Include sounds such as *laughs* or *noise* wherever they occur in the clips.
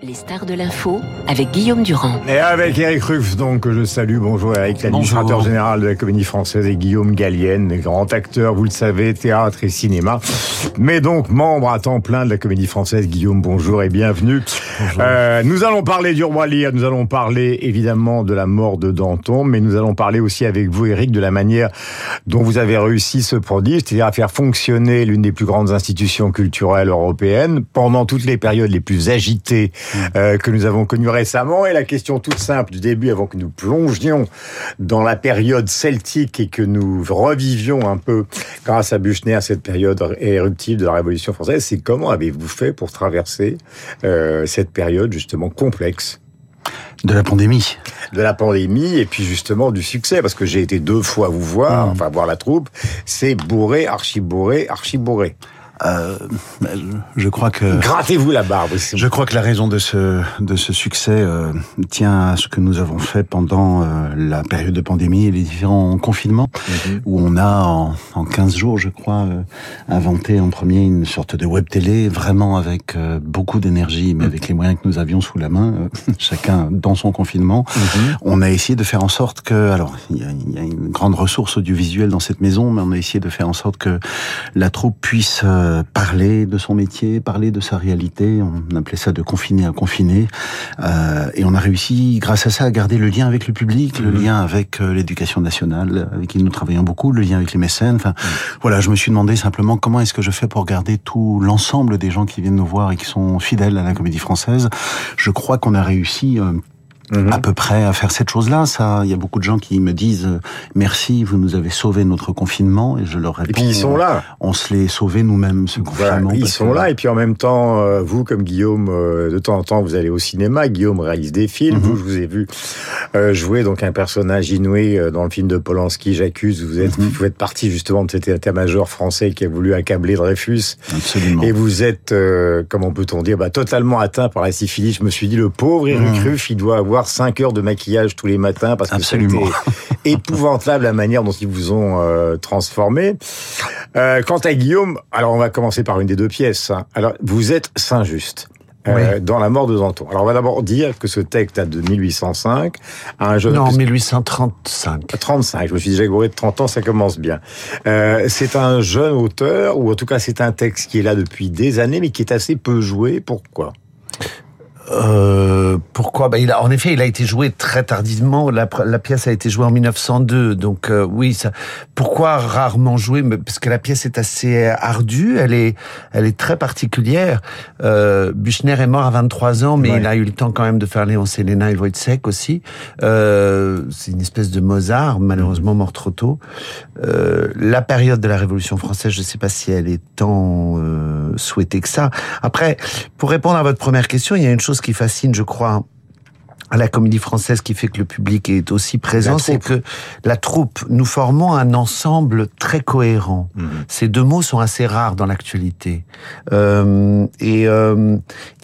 Les stars de l'info avec Guillaume Durand. Et avec Eric Ruff, donc que je salue. Bonjour Eric, l'administrateur général de la Comédie Française et Guillaume Gallienne, grand acteur, vous le savez, théâtre et cinéma. Mais donc membre à temps plein de la Comédie Française. Guillaume, bonjour et bienvenue. Euh, nous allons parler du roi Lear, nous allons parler évidemment de la mort de Danton, mais nous allons parler aussi avec vous Eric de la manière dont vous avez réussi ce prodige, c'est-à-dire à faire fonctionner l'une des plus grandes institutions culturelles européennes pendant toutes les périodes les plus agitées euh, que nous avons connu récemment. Et la question toute simple du début, avant que nous plongions dans la période celtique et que nous revivions un peu, grâce à Buchner, cette période éruptive de la Révolution française, c'est comment avez-vous fait pour traverser euh, cette période justement complexe? De la pandémie. De la pandémie et puis justement du succès, parce que j'ai été deux fois vous voir, mmh. enfin voir la troupe, c'est bourré, archi bourré, archi bourré. Euh, je crois que grattez-vous la barbe. Je crois que la raison de ce de ce succès euh, tient à ce que nous avons fait pendant euh, la période de pandémie et les différents confinements, mhm. où on a en, en 15 jours, je crois, euh, inventé en premier une sorte de web télé, vraiment avec euh, beaucoup d'énergie, mais mhm. avec les moyens que nous avions sous la main, *laughs* chacun dans son confinement. Mhm. On a essayé de faire en sorte que, alors il y a, y a, une grande ressource audiovisuelle dans cette maison, mais on a essayé de faire en sorte que la troupe puisse euh, parler de son métier, parler de sa réalité. On appelait ça de confiner à confiner. Euh, et on a réussi, grâce à ça, à garder le lien avec le public, le mhm. lien avec euh, l'éducation nationale, avec qui nous travaillons beaucoup, le lien avec les mécènes. Enfin, mhm. voilà, je me suis demandé simplement comment est-ce que je fais pour garder tout l'ensemble des gens qui viennent nous voir et qui sont fidèles à la comédie française. Je crois qu'on a réussi Mhm. à peu près à faire cette chose-là. Ça, il y a beaucoup de gens qui me disent euh, merci, vous nous avez sauvé notre confinement, et je leur réponds. Et puis ils sont là. On, se l'est sauvé nous-mêmes ce confinement. ils sont là, et puis en même temps, euh, vous comme Guillaume, euh, de temps en temps, vous allez au cinéma. Guillaume réalise des films. Mhm. Vous, je vous ai vu jouer donc un personnage inouï dans le film de Polanski, J'accuse. Vous êtes, mhm. vous êtes parti justement de cet état-major français qui a voulu accabler Dreyfus. Absolument. Et vous êtes, comment peut-on dire, bah, totalement atteint par la syphilis. Je me suis dit, le pauvre Eric Ruff, il doit avoir 5 heures de maquillage tous les matins parce que c'était *laughs* épouvantable la manière dont ils vous ont euh, transformé. Euh, quant à Guillaume, alors on va commencer par une des deux pièces. Hein. Alors vous êtes Saint-Just. Euh, dans la mort de Danton. Alors on va d'abord dire que ce texte date de 1805. un jeune non, 1835. 35. Je me suis déjà gouré de 30 ans, ça commence bien. Euh, c'est un jeune auteur, ou en tout cas c'est un texte qui est là depuis des années, mais qui est assez peu joué. Pourquoi? Euh, pourquoi? Bah, il a, En effet, il a été joué très tardivement. La, la pièce a été jouée en 1902. Donc euh, oui, ça, pourquoi rarement joué Parce que la pièce est assez ardue, elle est, elle est très particulière. Euh, Buchner est mort à 23 ans, mais il a eu le temps quand même de faire Léon Selena et Wojciech aussi. Euh, c'est une espèce de Mozart, malheureusement mort trop tôt. Euh, la période de la Révolution française, je ne sais pas si elle est tant euh, souhaitée que ça. Après, pour répondre à votre première question, il y a une chose qui fascine, je crois, à la comédie française qui fait que le public est aussi présent, c'est que la troupe, nous formons un ensemble très cohérent. Mhm. Ces deux mots sont assez rares dans l'actualité. Euh, et, euh,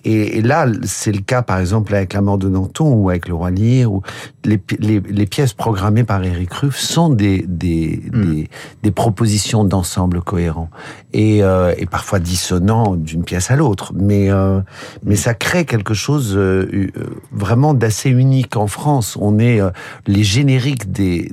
et, là, c'est le cas, par exemple, avec La mort de Danton ou avec Le Roi Lear, ou les, les, les pièces programmées par Eric Ruff sont des, des, hmm. des, des, propositions d'ensemble cohérents et, euh, et parfois dissonants d'une pièce à l'autre. Mais, euh, mais ça crée quelque chose euh, euh, vraiment d'assez unique en France. On est les génériques des,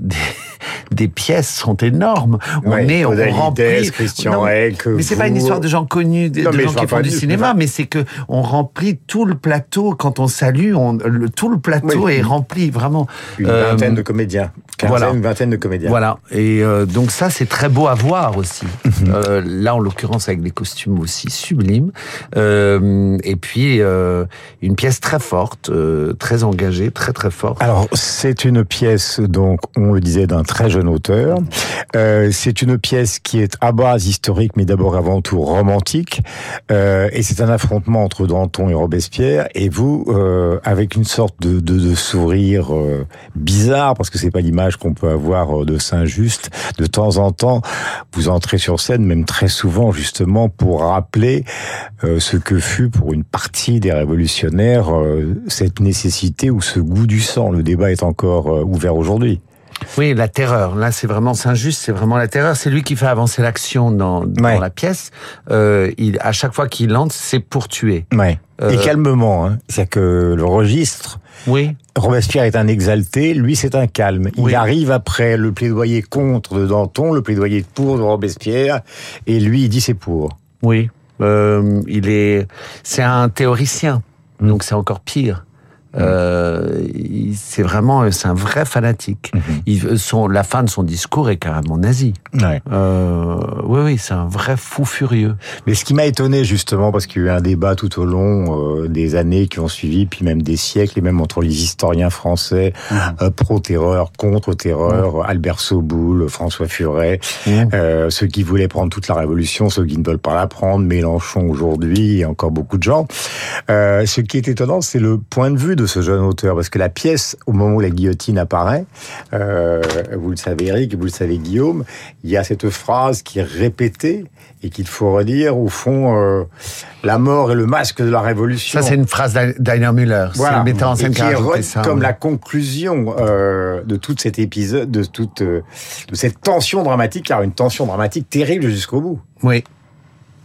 des pièces sont énormes. On est, on remplit. Christian mais c'est pas une histoire de gens connus, de, gens qui font du cinéma, mais c'est que on remplit tout le plateau quand on salue. On, le, tout le plateau est rempli vraiment. Une vingtaine de comédiens. Voilà. une vingtaine de comédiens. Voilà. Et euh, donc ça, c'est très beau à voir aussi. Mhm. euh, là, en l'occurrence, avec des costumes aussi sublimes. Euh, et puis une pièce très forte, très engagée, très très forte. Alors c'est une pièce donc on le disait d'un très jeune auteur. C'est une pièce qui est à base historique, mais d'abord avant tout romantique. Et c'est un affrontement entre Danton et Robespierre. Et vous, avec une sorte de, de, de sourire bizarre, parce que c'est pas l'image qu'on peut avoir euh, de Saint-Just, de temps en temps, vous entrez sur scène, même très souvent, justement, pour rappeler euh, ce que fut pour une partie des révolutionnaires cette nécessité ou ce goût du sang. Le débat est encore ouvert aujourd'hui. Oui, la terreur. Là, c'est vraiment Saint-Just, c'est vraiment la terreur. C'est lui qui fait avancer l'action dans, dans Ouais. la pièce. Euh, il, à chaque fois qu'il entre, c'est pour tuer. Ouais. Euh, Et calmement, hein. c'est-à-dire que le registre, Oui, Robespierre est un exalté, lui c'est un calme. Il Oui. arrive après le plaidoyer contre de Danton, le plaidoyer pour de Robespierre, et lui il dit c'est pour. oui. Euh, il est, c'est un théoricien, Mm. donc c'est encore pire. Euh, c'est vraiment, c'est un vrai fanatique. Mm-hmm. Il, son, la fin de son discours est carrément nazi. Ouais. Euh, oui, oui, c'est un vrai fou furieux. Mais ce qui m'a étonné justement, parce qu'il y a eu un débat tout au long euh, des années qui ont suivi, puis même des siècles, et même entre les historiens français, euh, pro-terreur, contre-terreur, Albert Soboul, François Furet, euh, ceux qui voulaient prendre toute la révolution, ceux qui ne veulent pas la prendre, Mélenchon aujourd'hui, et encore beaucoup de gens. Euh, ce qui est étonnant, c'est le point de vue de ce jeune auteur, parce que la pièce, au moment où la guillotine apparaît, euh, vous le savez Eric, vous le savez Guillaume, il y a cette phrase qui est répétée et qu'il faut redire, au fond, euh, la mort est le masque de la révolution. Ça, c'est une phrase d'Heiner Müller. C'est Voilà. le metteur en scène et qui est ça. comme oui. la conclusion euh, de tout cet épisode, de toute de cette tension dramatique, car une tension dramatique terrible jusqu'au bout. Oui.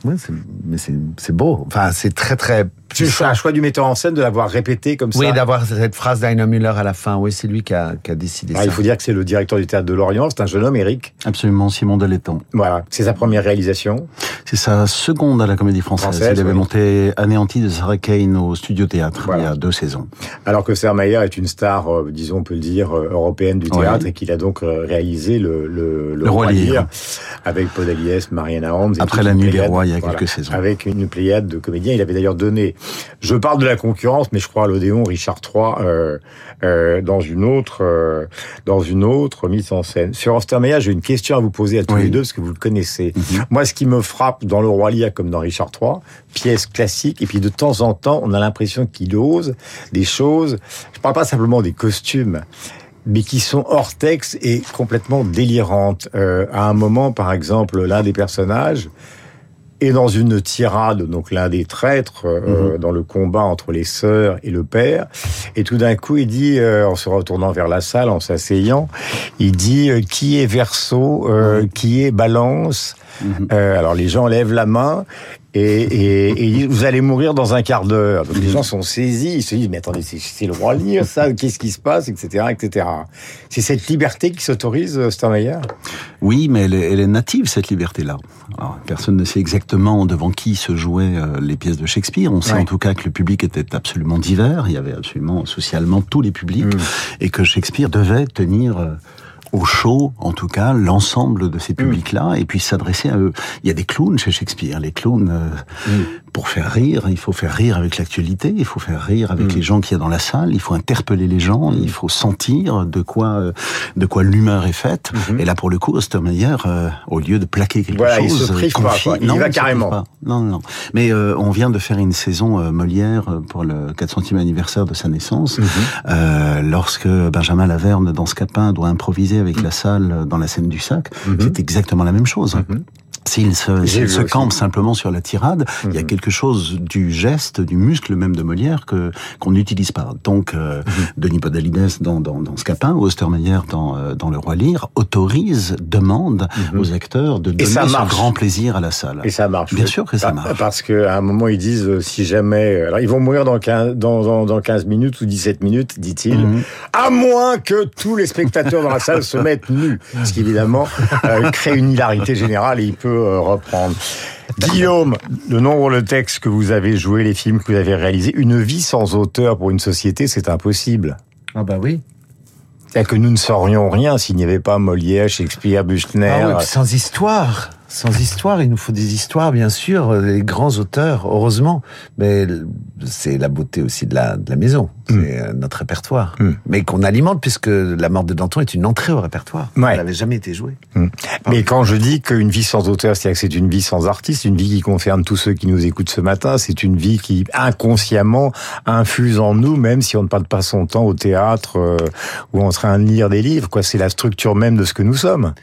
Oui, c'est- mais c'est c'est beau. Enfin, c'est très très. C'est un choix du metteur en scène de l'avoir répété comme ça. Oui, d'avoir cette phrase d'Heiner Müller à la fin. Oui, c'est lui qui a, qui a décidé Ah, ça. il faut dire que c'est le directeur du théâtre de Lorient, c'est un jeune homme, Eric. Absolument, Simon Delettan. Voilà, c'est sa première réalisation. C'est sa seconde à la Comédie Française. Française, il avait oui. monté Anéanti de Sarah Kane au Studio Théâtre Voilà. il y a deux saisons. Alors que Sermayer est une star, euh, disons, on peut le dire, euh, européenne du théâtre Oui. et qu'il a donc euh, réalisé le, le, Le Roi Lear. avec Paul Aliès, Mariana Holmes. et Après La Nuit des Rois, il y a quelques saisons. Avec une pléiade de comédiens. Il avait d'ailleurs donné, je parle de la concurrence, mais je crois à l'Odéon Richard III euh, euh, dans une autre euh, dans une autre mise en scène. Sur Ostermeyer, j'ai une question à vous poser à tous Oui. les deux parce que vous le connaissez. Mhm. Moi, ce qui me frappe dans Le Roi Lear comme dans Richard III, pièce classique, et puis de temps en temps, on a l'impression qu'il ose des choses. Je parle pas simplement des costumes, mais qui sont hors texte et complètement délirantes. À un moment, par exemple, l'un des personnages est dans une tirade, donc l'un des traîtres, euh, dans le combat entre les sœurs et le père, et tout d'un coup, il dit, euh, en se retournant vers la salle, en s'asseyant, il dit euh, qui est Verseau, euh, qui est Balance. Mhm. Euh, alors les gens lèvent la main et, vous allez mourir dans un quart d'heure. Donc les *laughs* gens sont saisis, ils se disent mais attendez c'est- le roi lire ça, qu'est-ce qui se passe, etc., etc. C'est cette liberté qui s'autorise, euh, Steinmeier Oui, mais elle est, elle est native, cette liberté-là. Personne ne sait exactement devant qui se jouaient euh, les pièces de Shakespeare. On sait Ouais. en tout cas que le public était absolument divers. Il y avait absolument socialement tous les publics. Mm. Et que Shakespeare devait tenir euh, au chaud, en tout cas, l'ensemble de ces Mm. publics-là, et puis s'adresser à eux. Il y a des clowns chez Shakespeare. Les clowns, euh, Mm. Pour faire rire, il faut faire rire avec l'actualité, il faut faire rire avec Mm. les gens qu'il y a dans la salle, il faut interpeller les gens, il faut sentir de quoi, euh, de quoi l'humeur est faite. Mhm. Et là, pour le coup, Ostermeyer, euh, au lieu de plaquer quelque Voilà, il chose, se prive pas, confie- quoi. Il y non, va carrément. pas. Non, non, non. Mais euh, on vient de faire une saison euh, Molière euh, pour le 400e anniversaire de sa naissance, euh, lorsque Benjamin Laverne dans Scapin doit improviser avec la salle dans la scène du sac. Mhm. C'est exactement la même chose. S'il se, s'il se campe simplement sur la tirade, il y a Mhm. quelque chose du geste, du muscle même de Molière que qu'on n'utilise pas. Donc, euh, Mhm. Denis Podalides dans, dans, dans Scapin, Ostermeyer dans, euh, dans Le Roi Lear, autorise, demande Mhm. aux acteurs de donner marche. grand plaisir à la salle. Et ça marche. Bien sûr que ça marche. Parce qu'à un moment, ils disent, euh, si jamais... Alors, ils vont mourir dans 15, dans, dans, dans 15 minutes ou 17 minutes, dit-il, à moins que tous les spectateurs dans la salle se mettent nus. Ce qui, évidemment, euh, crée une hilarité générale et il peut euh, reprendre. Guillaume, le nombre de textes que vous avez joués, les films que vous avez réalisés, une vie sans auteur pour une société, c'est impossible. Ah bah oui. C'est-à-dire que nous ne saurions rien s'il n'y avait pas Molière, Shakespeare, Buchner. Ah oui, sans histoire. Sans histoire, il nous faut des histoires, bien sûr, les grands auteurs, heureusement. Mais c'est la beauté aussi de la, de la maison. C'est Mm. euh, notre répertoire. Mm. Mais qu'on alimente, puisque La mort de Danton est une entrée au répertoire. Ouais. Elle n'avait jamais été jouée. Mais quand je dis qu'une vie sans auteur, c'est-à-dire que c'est une vie sans artiste, une vie qui concerne tous ceux qui nous écoutent ce matin, c'est une vie qui inconsciemment infuse en nous, même si on ne passe pas son temps au théâtre euh, ou en train de lire des livres. Quoi, c'est la structure même de ce que nous sommes.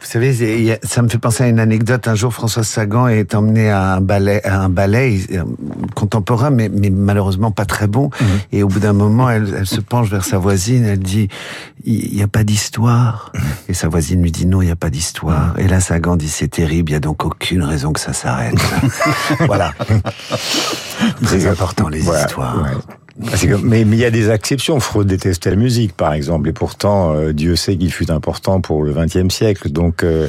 Vous savez, ça me fait penser à une anecdote. Un jour, François Sagan est emmené à un ballet, à un ballet euh, contemporain, mais, mais malheureusement pas très bon. Et au bout d'un moment, elle, elle se penche vers sa voisine. Elle dit "Il n'y a pas d'histoire." Et sa voisine lui dit "Non, il n'y a pas d'histoire." Et là, Sagan dit "C'est terrible. Il y a donc aucune raison que ça s'arrête." voilà. *laughs* Très important les Voilà, histoires. ouais. Que- mais il y a des exceptions. Freud détestait la musique, par exemple, et pourtant euh, Dieu sait qu'il fut important pour le XXe siècle. Donc, euh,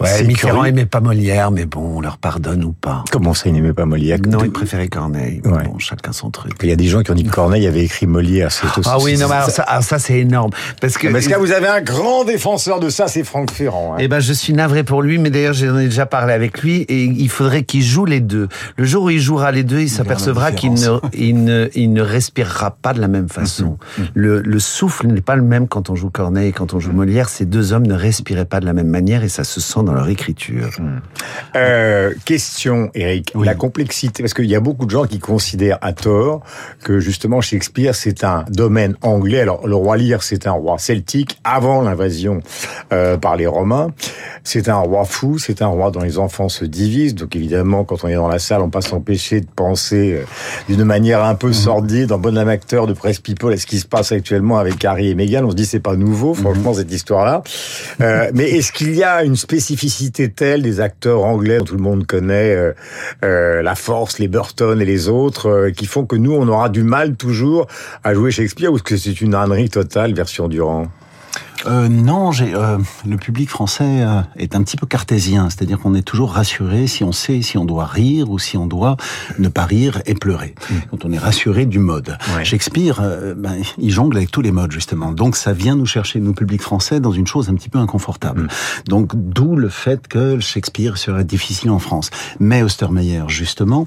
Ouais, c'est Mitterrand curieux. aimait pas Molière, mais bon, on leur pardonne ou pas. Comment ça, il n'aimait pas Molière? Non, il préférait Corneille. Ouais. Bon, chacun son truc. Il y a des gens qui ont dit que Corneille avait écrit Molière. C'est aussi- Ah oui, non, mais alors c'est- ça, alors ça, c'est énorme. Parce que. Parce que là, vous avez un grand défenseur de ça, c'est Franck Ferrand. hein. Eh ben, je suis navré pour lui, mais d'ailleurs, j'en ai déjà parlé avec lui, et il faudrait qu'il joue les deux. Le jour où il jouera les deux, il s'apercevra qu'il ne, il ne, il ne respirera pas de la même façon. Le, le souffle n'est pas le même quand on joue Corneille et quand on joue Molière. Ces deux hommes ne respiraient pas de la même manière, et ça se sent dans leur écriture. Euh, question, Eric. La complexité, parce qu'il y a beaucoup de gens qui considèrent à tort que justement Shakespeare c'est un domaine anglais. Alors le roi Lear c'est un roi celtique avant l'invasion euh, par les Romains. C'est un roi fou, c'est un roi dont les enfants se divisent. Donc évidemment, quand on est dans la salle, on peut pas s'empêcher de penser euh, d'une manière un peu sordide, en bon amateur de presse people, à ce qui se passe actuellement avec Harry et Meghan. On se dit c'est pas nouveau, franchement cette histoire-là. Euh, *laughs* mais est-ce qu'il y a une spécificité telle des acteurs anglais dont tout le monde connaît euh, euh, la force, les Burton et les autres, euh, qui font que nous on aura du mal toujours à jouer Shakespeare ou est-ce que c'est une ânerie totale version Durand? Euh, non, j'ai, euh, le public français euh, est un petit peu cartésien, c'est-à-dire qu'on est toujours rassuré si on sait si on doit rire ou si on doit ne pas rire et pleurer. Quand on est rassuré du mode. Ouais. Shakespeare, euh, ben, il jongle avec tous les modes justement. Donc ça vient nous chercher, nous public français, dans une chose un petit peu inconfortable. Donc d'où le fait que Shakespeare serait difficile en France. Mais Ostermeyer, justement.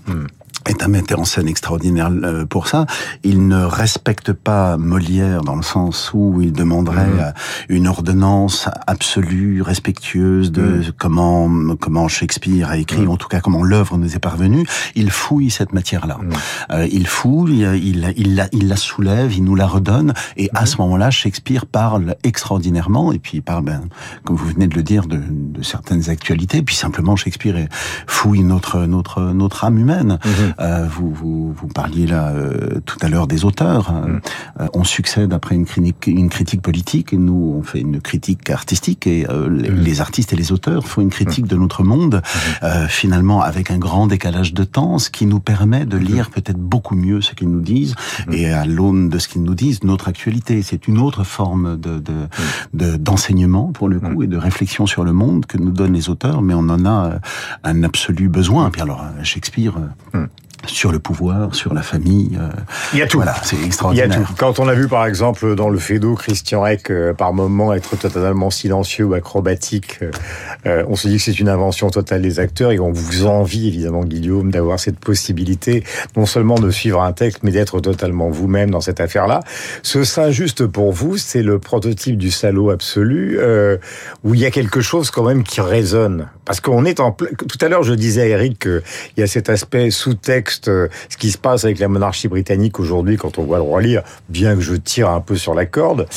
Est un metteur en scène extraordinaire euh, pour ça. Il ne respecte pas Molière dans le sens où il demanderait euh, une ordonnance absolue, respectueuse de comment comment Shakespeare a écrit, en tout cas comment l'œuvre nous est parvenue. Il fouille cette matière-là. Euh, il fouille, il, il, la, il la soulève, il nous la redonne, et à ce moment-là, Shakespeare parle extraordinairement, et puis il parle, ben, comme vous venez de le dire, de, de certaines actualités, puis simplement Shakespeare fouille notre notre notre âme humaine. Euh, vous, vous vous parliez là euh, tout à l'heure des auteurs. Euh, euh, on succède après une critique une critique politique, et nous on fait une critique artistique, et euh, les, les artistes et les auteurs font une critique de notre monde, euh, finalement avec un grand décalage de temps, ce qui nous permet de lire peut-être beaucoup mieux ce qu'ils nous disent, et à l'aune de ce qu'ils nous disent, notre actualité. C'est une autre forme de de- de- d'enseignement pour le coup et de réflexion sur le monde que nous donnent les auteurs, mais on en a un absolu besoin. Puis alors Shakespeare. Sur le pouvoir, sur la famille, euh, Il y a tout. voilà, c'est Il y a extraordinaire. tout. Quand on a vu par exemple dans le Fédo Christian Eck euh, par moment être totalement silencieux ou acrobatique, euh, euh, on se dit que c'est une invention totale des acteurs et on vous envie évidemment Guillaume d'avoir cette possibilité non seulement de suivre un texte mais d'être totalement vous-même dans cette affaire-là. Ce Saint-Just pour vous, c'est le prototype du salaud absolu euh, où il y a quelque chose quand même qui résonne parce qu'on est en tout à l'heure je disais à Eric qu'il y a cet aspect sous-texte euh, ce qui se passe avec la monarchie britannique aujourd'hui quand on voit le roi lire, bien que je tire un peu sur la corde.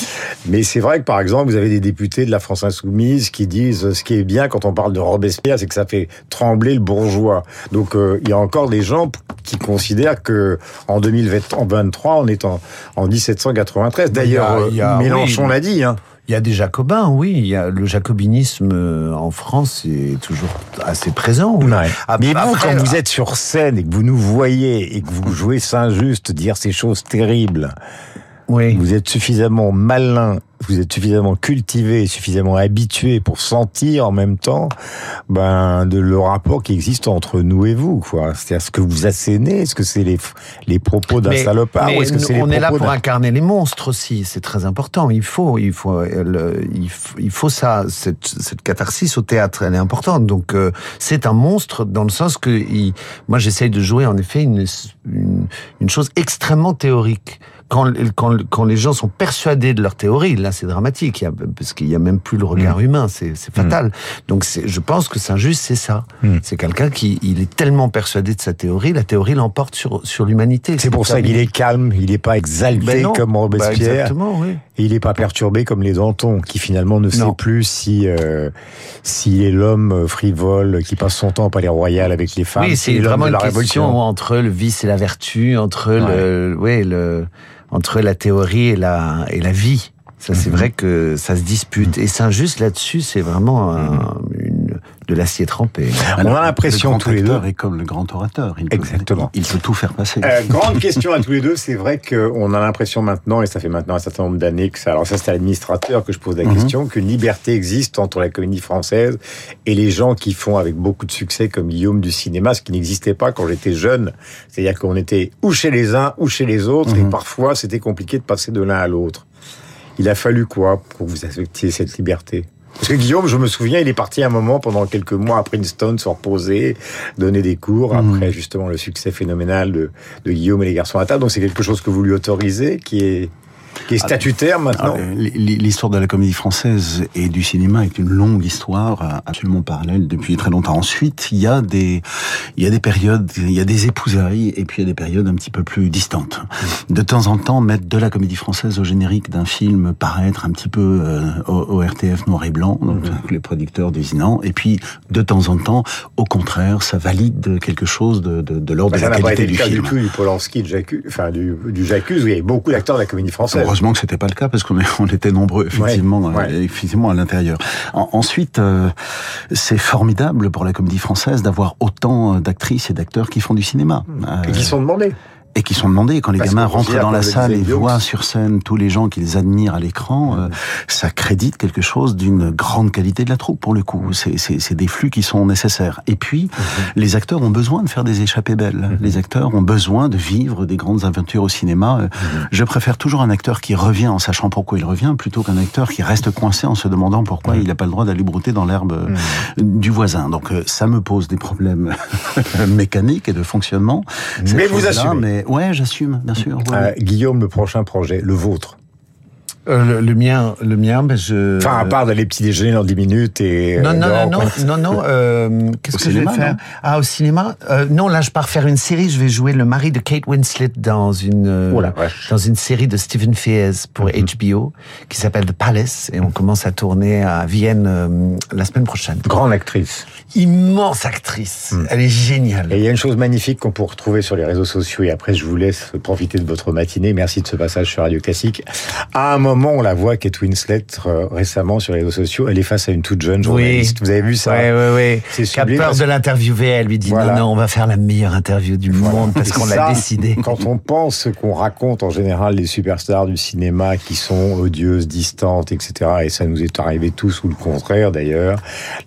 Mais c'est vrai que par exemple, vous avez des députés de la France insoumise qui disent euh, ce qui est bien quand on parle de Robespierre, c'est que ça fait trembler le bourgeois. Donc euh, il y a encore des gens qui considèrent que en 2023, on est en, en 1793. D'ailleurs, a- Mélenchon oui. l'a dit. Hein. Il y a des jacobins, oui. Il y a le jacobinisme euh, en France est toujours assez présent. oui. Ap- Mais vous, quand vous êtes sur scène et que vous nous voyez et que vous jouez Saint-Just dire ces choses terribles, oui. vous êtes suffisamment malin, vous êtes suffisamment cultivé, suffisamment habitué pour sentir en même temps ben de le rapport qui existe entre nous et vous, quoi. C'est-à-dire ce que vous assénez, est-ce que c'est les les propos d'un salopard mais ou est-ce que c'est les on est là pour incarner les monstres aussi. C'est très important. Il faut, il faut, le- il faut, il faut ça. Cette, cette catharsis au théâtre, elle est importante. Donc euh, c'est un monstre dans le sens que il- moi j'essaye de jouer en effet une, une, une chose extrêmement théorique. Quand, quand, quand les gens sont persuadés de leur théorie, là c'est dramatique, parce qu'il y a même plus le Mm. regard humain, c'est fatal. Donc c'est- je pense que Saint-Just c'est ça. Mm. C'est quelqu'un qui il est tellement persuadé de sa théorie, la théorie l'emporte sur sur l'humanité. C'est pour ça qu'il est calme, il n'est pas exalté Ben non. comme Bah, Robespierre. exactement, oui. Et il n'est pas perturbé comme les Danton, qui finalement ne sait plus si euh, s'il est l'homme frivole qui passe son temps au palais royal avec les femmes. oui, c'est vraiment une la question révolution. entre le vice et la vertu, entre le, ouais, le, entre la théorie et la et la vie. Ça, c'est Mhm. vrai que ça se dispute. Et Saint-Just là-dessus, c'est vraiment un- de l'acier trempé. On a l'impression tous les deux. est comme le grand orateur. Il peut, Exactement. Il peut tout faire passer. Euh, grande question à tous les deux. C'est vrai qu'on a l'impression maintenant, et ça fait maintenant un certain nombre d'années que ça. Alors ça, c'est à l'administrateur que je pose la Mhm. question, qu'une liberté existe entre la comédie française et les gens qui font avec beaucoup de succès comme Guillaume du cinéma, ce qui n'existait pas quand j'étais jeune. C'est-à-dire qu'on était ou chez les uns ou chez les autres, et Mhm. parfois c'était compliqué de passer de l'un à l'autre. Il a fallu quoi pour que vous acceptiez cette liberté? Parce que Guillaume, je me souviens, il est parti un moment pendant quelques mois à Princeton se reposer, donner des cours Mhm. après justement le succès phénoménal de, de Guillaume et les garçons à table. Donc c'est quelque chose que vous lui autorisez, qui est qui est statutaire maintenant. Ah, l- L'histoire de la comédie française et du cinéma est une longue histoire euh, absolument parallèle depuis très longtemps. Ensuite, il y a des, il y a des périodes, il y a des épousailles et puis il y a des périodes un petit peu plus distantes. De temps en temps, mettre de la comédie française au générique d'un film paraître un petit peu euh, au, au RTF noir et blanc, donc avec les producteurs désignants. Et puis, de temps en temps, au contraire, ça valide quelque chose de, de, de l'ordre Bah, de ça la n'a pas qualité été le du cas film. du tout du Polanski, de J'accuse, enfin du, du où il y avait beaucoup d'acteurs de la comédie française. Heureusement que c'était pas le cas parce qu'on *laughs* on était nombreux effectivement, Ouais, ouais. euh, effectivement à l'intérieur. En- ensuite, euh, c'est formidable pour la comédie française d'avoir autant euh, d'actrices et d'acteurs qui font du cinéma Et qui sont demandés. Et qui sont demandés. Quand les Parce gamins rentrent dans la salle et voient sur scène tous les gens qu'ils admirent à l'écran, euh, ça crédite quelque chose d'une grande qualité de la troupe pour le coup. C'est- C'est des flux qui sont nécessaires. Et puis, les acteurs ont besoin de faire des échappées belles. Les acteurs ont besoin de vivre des grandes aventures au cinéma. Euh, Je préfère toujours un acteur qui revient en sachant pourquoi il revient, plutôt qu'un acteur qui reste coincé en se demandant pourquoi il n'a pas le droit d'aller brouter dans l'herbe euh, du voisin. Donc, ça me pose des problèmes *laughs* mécaniques et de fonctionnement. Mais vous assumez. Mais ouais, j'assume, bien sûr. ouais, Euh. Guillaume, le prochain projet, le vôtre. Euh, le, le mien, le mien, ben je. Enfin, à part d'aller petit déjeuner dans 10 minutes et... Non, euh, non, non, quoi. non, non, non. euh, Qu'est-ce que je vais faire non? Ah, au cinéma euh, Non, là, je pars faire une série. Je vais jouer le mari de Kate Winslet dans une Oh dans une série de Stephen Frears pour HBO qui s'appelle The Palace et on commence à tourner à Vienne la semaine prochaine. Grande actrice. Immense actrice. Elle est géniale. Et il y a une chose magnifique qu'on peut retrouver sur les réseaux sociaux, et après je vous laisse profiter de votre matinée. Merci de ce passage sur Radio Classique. À un moment, on la voit, Kate Winslet, euh, récemment sur les réseaux sociaux, elle est face à une toute jeune journaliste. Vous avez vu ça? Ouais, ouais. C'est Qui a peur parce de l'interviewer. Elle lui dit Voilà. non, non, on va faire la meilleure interview du monde parce qu'on ça, l'a décidé. Quand on pense ce qu'on raconte en général des superstars du cinéma qui sont odieuses, distantes, etc., et ça nous est arrivé tous ou le contraire d'ailleurs,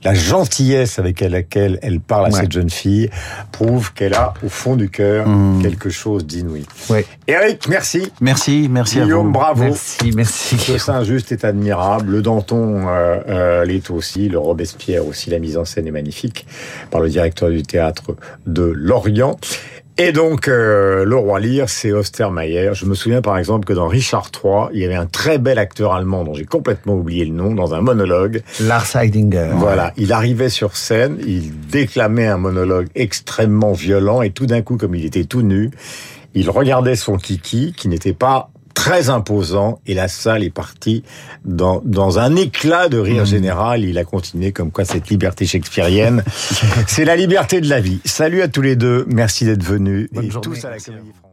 la gentillesse avec laquelle elle parle à cette jeune fille prouve qu'elle a au fond du cœur Mm. quelque chose d'inouï. Ouais. Eric, merci. Merci, merci à Guillaume, vous. bravo. Merci, merci. Le Saint-Just est admirable, le Danton euh, euh, l'est aussi, le Robespierre aussi, la mise en scène est magnifique par le directeur du théâtre de Lorient. Et donc, euh, le roi Lear, c'est Ostermayer. Je me souviens par exemple que dans Richard III, il y avait un très bel acteur allemand dont j'ai complètement oublié le nom, dans un monologue. Lars Heidinger. Voilà, il arrivait sur scène, il déclamait un monologue extrêmement violent et tout d'un coup, comme il était tout nu, il regardait son kiki qui n'était pas très imposant et la salle est partie dans, dans un éclat de rire général. Il a continué comme quoi cette liberté shakespearienne, *laughs* c'est la liberté de la vie. Salut à tous les deux, merci d'être venus Bonne et journée. tous à la Comédie Française.